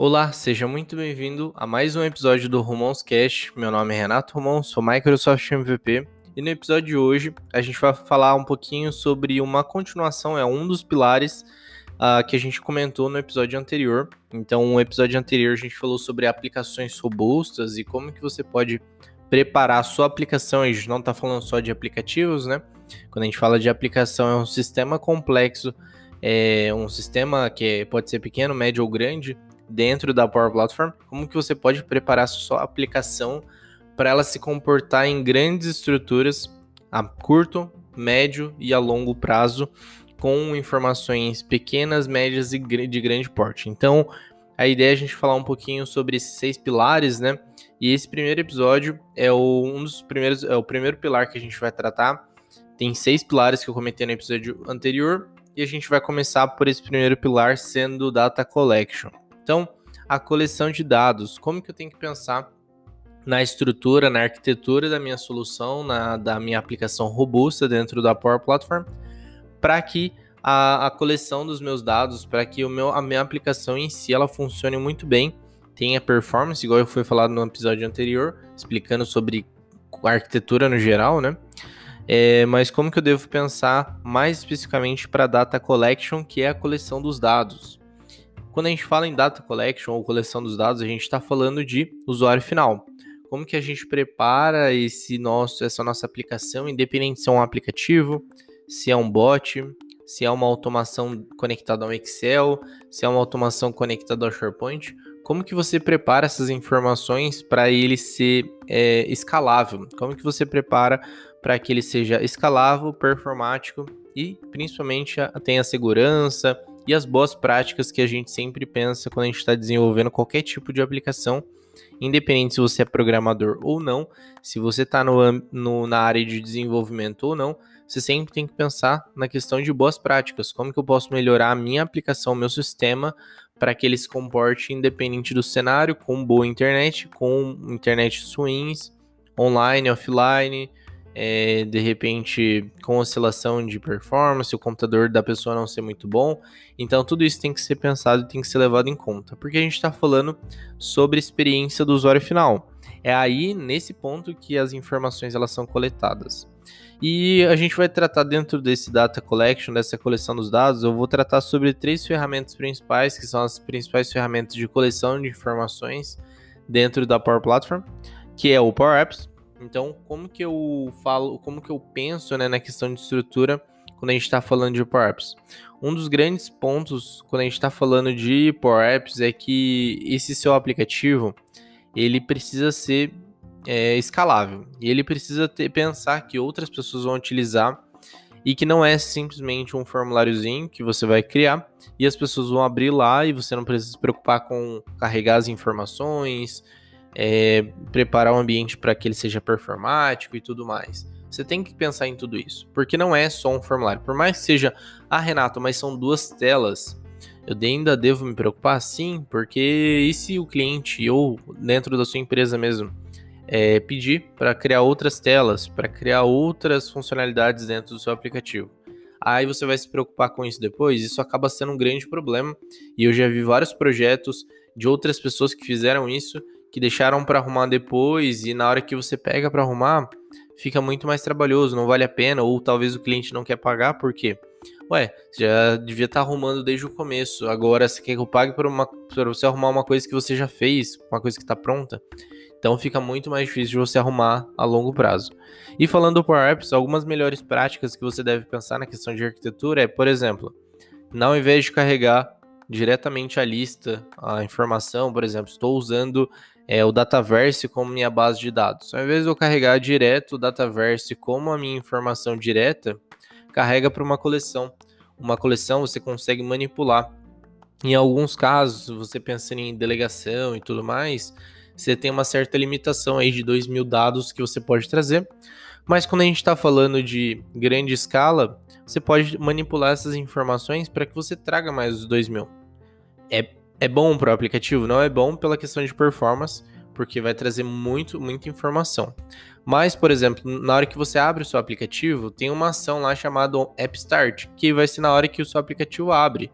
Olá, seja muito bem-vindo a mais um episódio do Romãos Cast. Meu nome é Renato Romão, sou Microsoft MVP e no episódio de hoje a gente vai falar um pouquinho sobre uma continuação, é um dos pilares uh, que a gente comentou no episódio anterior. Então, no episódio anterior a gente falou sobre aplicações robustas e como que você pode preparar a sua aplicação. A gente não está falando só de aplicativos, né? Quando a gente fala de aplicação, é um sistema complexo, é um sistema que pode ser pequeno, médio ou grande dentro da Power Platform, como que você pode preparar sua aplicação para ela se comportar em grandes estruturas a curto, médio e a longo prazo com informações pequenas, médias e de grande porte. Então, a ideia é a gente falar um pouquinho sobre esses seis pilares, né? E esse primeiro episódio é o, um dos primeiros, é o primeiro pilar que a gente vai tratar. Tem seis pilares que eu comentei no episódio anterior e a gente vai começar por esse primeiro pilar sendo Data Collection. Então, a coleção de dados, como que eu tenho que pensar na estrutura, na arquitetura da minha solução, na, da minha aplicação robusta dentro da Power Platform, para que a, a, coleção dos meus dados, para que o meu, a minha aplicação em si ela funcione muito bem, tenha performance, igual eu fui falado no episódio anterior, explicando sobre a arquitetura no geral, né? É, mas como que eu devo pensar mais especificamente para Data Collection, que é a coleção dos dados? Quando a gente fala em data collection ou coleção dos dados, a gente está falando de usuário final. Como que a gente prepara esse nosso, essa nossa aplicação, independente se é um aplicativo, se é um bot, se é uma automação conectada ao Excel, se é uma automação conectada ao SharePoint, como que você prepara essas informações para ele ser é, escalável? Como que você prepara para que ele seja escalável, performático e principalmente tenha segurança, e as boas práticas que a gente sempre pensa quando a gente está desenvolvendo qualquer tipo de aplicação, independente se você é programador ou não, se você está na área de desenvolvimento ou não, você sempre tem que pensar na questão de boas práticas. Como que eu posso melhorar a minha aplicação, meu sistema, para que ele se comporte independente do cenário, com boa internet, com internet swings, online, offline, é, de repente com oscilação de performance, o computador da pessoa não ser muito bom. Então tudo isso tem que ser pensado e tem que ser levado em conta, porque a gente está falando sobre experiência do usuário final. É aí nesse ponto que as informações elas são coletadas. E a gente vai tratar dentro desse data collection, dessa coleção dos dados, eu vou tratar sobre três ferramentas principais, que são as principais ferramentas de coleção de informações dentro da Power Platform, que é o Power Apps, então, como que eu falo, como que eu penso né, na questão de estrutura quando a gente está falando de Power Apps? Um dos grandes pontos quando a gente está falando de Power Apps é que esse seu aplicativo ele precisa ser é, escalável e ele precisa ter, pensar que outras pessoas vão utilizar e que não é simplesmente um formuláriozinho que você vai criar e as pessoas vão abrir lá e você não precisa se preocupar com carregar as informações, é, preparar o ambiente para que ele seja performático e tudo mais. Você tem que pensar em tudo isso, porque não é só um formulário. Por mais que seja, ah, Renato, mas são duas telas. Eu ainda devo me preocupar? Sim, porque e se o cliente ou dentro da sua empresa mesmo é, pedir para criar outras telas, para criar outras funcionalidades dentro do seu aplicativo? Aí você vai se preocupar com isso depois? Isso acaba sendo um grande problema. E eu já vi vários projetos de outras pessoas que fizeram isso que deixaram para arrumar depois e na hora que você pega para arrumar, fica muito mais trabalhoso, não vale a pena, ou talvez o cliente não quer pagar, por quê? Ué, já devia estar tá arrumando desde o começo. Agora você quer que eu pague para você arrumar uma coisa que você já fez, uma coisa que está pronta. Então fica muito mais difícil de você arrumar a longo prazo. E falando do Power Apps, algumas melhores práticas que você deve pensar na questão de arquitetura é, por exemplo, não ao invés de carregar diretamente a lista, a informação, por exemplo, estou usando é, o Dataverse como minha base de dados. Ao invés de eu carregar direto o Dataverse como a minha informação direta, carrega para uma coleção. Uma coleção você consegue manipular. Em alguns casos, você pensando em delegação e tudo mais, você tem uma certa limitação aí de 2 mil dados que você pode trazer. Mas quando a gente está falando de grande escala, você pode manipular essas informações para que você traga mais os 2 mil. É é bom para o aplicativo? Não é bom pela questão de performance, porque vai trazer muito, muita informação. Mas, por exemplo, na hora que você abre o seu aplicativo, tem uma ação lá chamada App Start, que vai ser na hora que o seu aplicativo abre.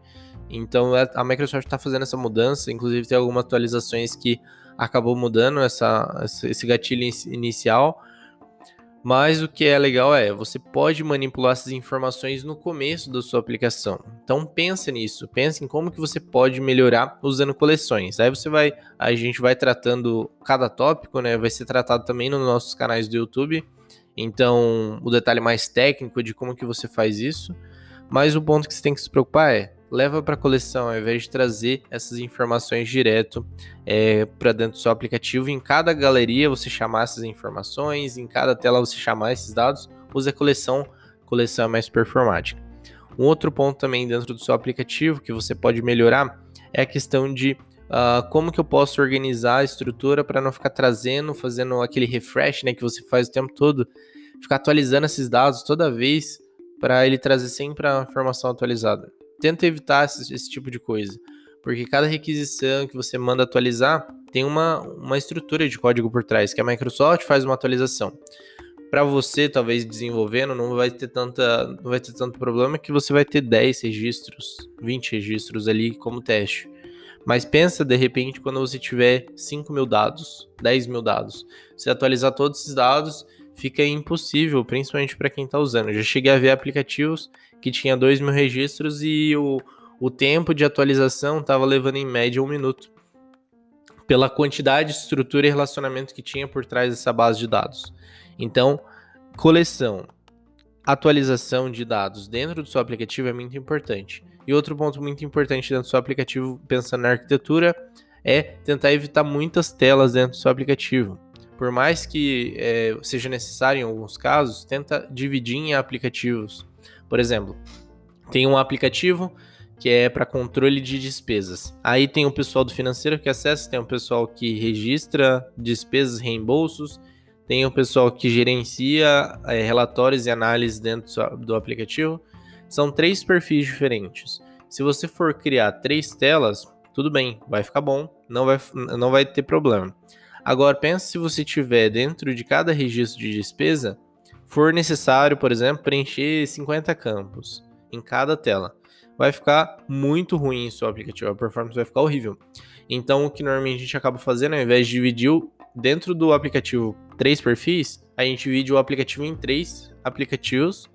Então é, a Microsoft está fazendo essa mudança, inclusive tem algumas atualizações que acabou mudando essa, esse gatilho inicial. Mas o que é legal é, você pode manipular essas informações no começo da sua aplicação. Então pense nisso, pense em como que você pode melhorar usando coleções. Aí você vai, a gente vai tratando cada tópico, né? Vai ser tratado também nos nossos canais do YouTube. Então, o detalhe mais técnico de como que você faz isso. Mas o ponto que você tem que se preocupar é leva para a coleção, ao invés de trazer essas informações direto é, para dentro do seu aplicativo. Em cada galeria você chamar essas informações, em cada tela você chamar esses dados, use a coleção, coleção é mais performática. Um outro ponto também dentro do seu aplicativo que você pode melhorar é a questão de uh, como que eu posso organizar a estrutura para não ficar trazendo, fazendo aquele refresh né, que você faz o tempo todo, ficar atualizando esses dados toda vez para ele trazer sempre a informação atualizada tenta evitar esse, esse, tipo de coisa. Porque cada requisição que você manda atualizar tem uma, uma estrutura de código por trás, que a Microsoft faz uma atualização. Para você, talvez desenvolvendo, não vai ter tanta, não vai ter tanto problema que você vai ter 10 registros, 20 registros ali como teste. Mas pensa de repente quando você tiver 5 mil dados, 10 mil dados. Você atualizar todos esses dados fica impossível, principalmente para quem está usando. Eu já cheguei a ver aplicativos que tinha 2 mil registros e o, o tempo de atualização estava levando em média um minuto. Pela quantidade, estrutura e relacionamento que tinha por trás dessa base de dados. Então, coleção, atualização de dados dentro do seu aplicativo é muito importante. E outro ponto muito importante dentro do seu aplicativo, pensando na arquitetura, é tentar evitar muitas telas dentro do seu aplicativo. Por mais que é, seja necessário em alguns casos, tenta dividir em aplicativos. Por exemplo, tem um aplicativo que é para controle de despesas. Aí tem o pessoal do financeiro que acessa, tem o pessoal que registra despesas, reembolsos, tem o pessoal que gerencia é, relatórios e análises dentro do aplicativo. São três perfis diferentes. Se você for criar três telas, tudo bem, vai ficar bom, não vai, não vai ter problema. Agora, pense se você tiver dentro de cada registro de despesa for necessário, por exemplo, preencher 50 campos em cada tela. Vai ficar muito ruim o seu aplicativo, a performance vai ficar horrível. Então, o que normalmente a gente acaba fazendo, ao invés de dividir dentro do aplicativo três perfis, a gente divide o aplicativo em três aplicativos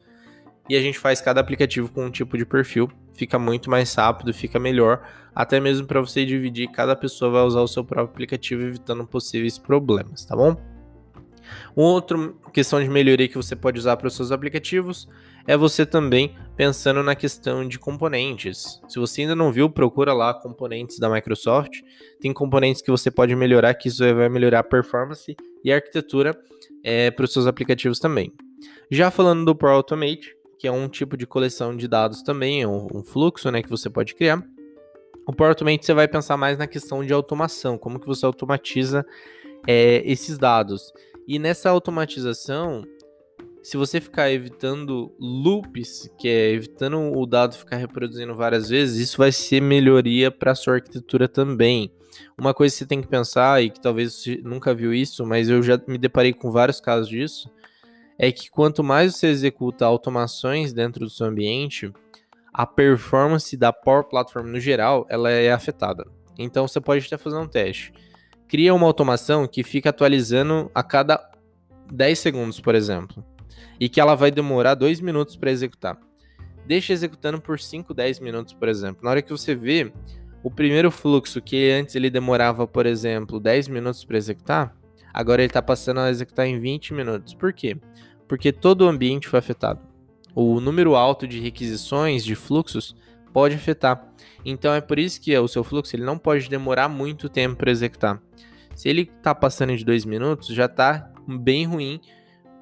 e a gente faz cada aplicativo com um tipo de perfil. Fica muito mais rápido, fica melhor, até mesmo para você dividir, cada pessoa vai usar o seu próprio aplicativo, evitando possíveis problemas, tá bom? Outra questão de melhoria que você pode usar para os seus aplicativos é você também pensando na questão de componentes. Se você ainda não viu, procura lá componentes da Microsoft. Tem componentes que você pode melhorar, que isso vai melhorar a performance e a arquitetura é, para os seus aplicativos também. Já falando do Pro Automate, que é um tipo de coleção de dados também, é um, um fluxo né, que você pode criar. O Power você vai pensar mais na questão de automação, como que você automatiza é, esses dados. E nessa automatização, se você ficar evitando loops, que é evitando o dado ficar reproduzindo várias vezes, isso vai ser melhoria para sua arquitetura também. Uma coisa que você tem que pensar, e que talvez você nunca viu isso, mas eu já me deparei com vários casos disso, é que quanto mais você executa automações dentro do seu ambiente, a performance da Power Platform no geral, ela é afetada. Então você pode até fazer um teste cria uma automação que fica atualizando a cada 10 segundos, por exemplo, e que ela vai demorar 2 minutos para executar. Deixa executando por 5, 10 minutos, por exemplo. Na hora que você vê o primeiro fluxo que antes ele demorava, por exemplo, 10 minutos para executar, agora ele está passando a executar em 20 minutos. Por quê? Porque todo o ambiente foi afetado. O número alto de requisições, de fluxos, pode afetar. Então é por isso que o seu fluxo ele não pode demorar muito tempo para executar. Se ele está passando de dois minutos, já está bem ruim.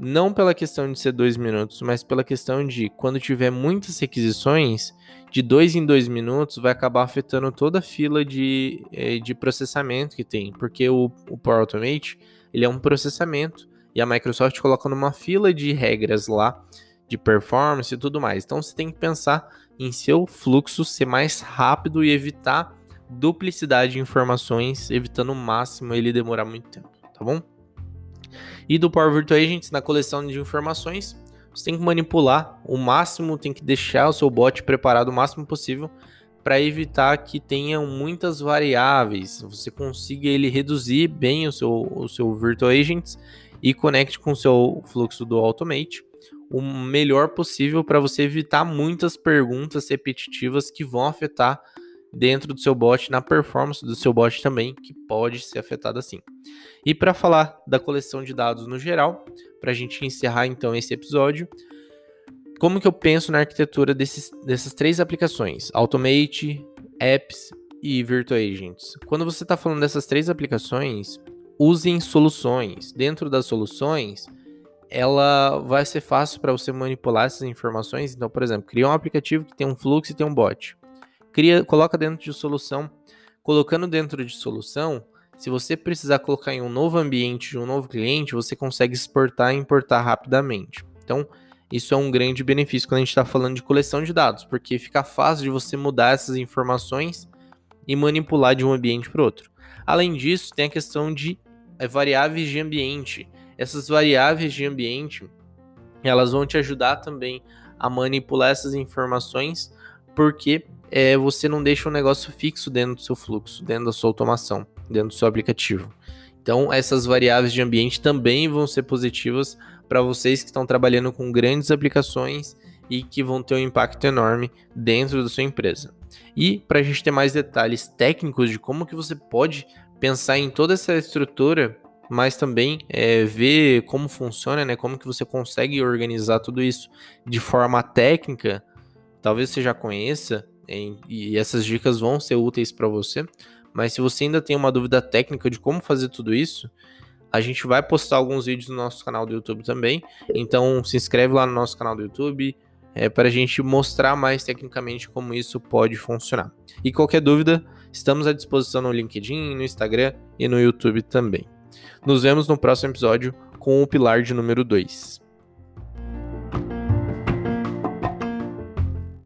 Não pela questão de ser dois minutos, mas pela questão de quando tiver muitas requisições, de dois em dois minutos vai acabar afetando toda a fila de, eh, de processamento que tem. Porque o, o Power Automate ele é um processamento e a Microsoft coloca numa fila de regras lá de performance e tudo mais. Então você tem que pensar em seu fluxo ser mais rápido e evitar duplicidade de informações, evitando o máximo ele demorar muito tempo, tá bom? E do Power Virtual Agents na coleção de informações, você tem que manipular o máximo, tem que deixar o seu bot preparado o máximo possível para evitar que tenham muitas variáveis, você consiga ele reduzir bem o seu, o seu Virtual Agents e conecte com o seu fluxo do Automate o melhor possível para você evitar muitas perguntas repetitivas que vão afetar dentro do seu bot, na performance do seu bot também, que pode ser afetada assim. E para falar da coleção de dados no geral, para a gente encerrar então esse episódio, como que eu penso na arquitetura desses, dessas três aplicações, Automate, Apps e Virtual Agents? Quando você está falando dessas três aplicações, usem soluções. Dentro das soluções, ela vai ser fácil para você manipular essas informações. Então, por exemplo, cria um aplicativo que tem um fluxo e tem um bot. Cria, coloca dentro de solução. Colocando dentro de solução, se você precisar colocar em um novo ambiente de um novo cliente, você consegue exportar e importar rapidamente. Então, isso é um grande benefício quando a gente está falando de coleção de dados, porque fica fácil de você mudar essas informações e manipular de um ambiente para outro. Além disso, tem a questão de variáveis de ambiente. Essas variáveis de ambiente, elas vão te ajudar também a manipular essas informações, porque é, você não deixa um negócio fixo dentro do seu fluxo, dentro da sua automação, dentro do seu aplicativo. Então, essas variáveis de ambiente também vão ser positivas para vocês que estão trabalhando com grandes aplicações e que vão ter um impacto enorme dentro da sua empresa. E para a gente ter mais detalhes técnicos de como que você pode pensar em toda essa estrutura, mas também é, ver como funciona, né? Como que você consegue organizar tudo isso de forma técnica. Talvez você já conheça em, e essas dicas vão ser úteis para você. Mas se você ainda tem uma dúvida técnica de como fazer tudo isso, a gente vai postar alguns vídeos no nosso canal do YouTube também. Então se inscreve lá no nosso canal do YouTube é, para a gente mostrar mais tecnicamente como isso pode funcionar. E qualquer dúvida, estamos à disposição no LinkedIn, no Instagram e no YouTube também. Nos vemos no próximo episódio com o pilar de número 2.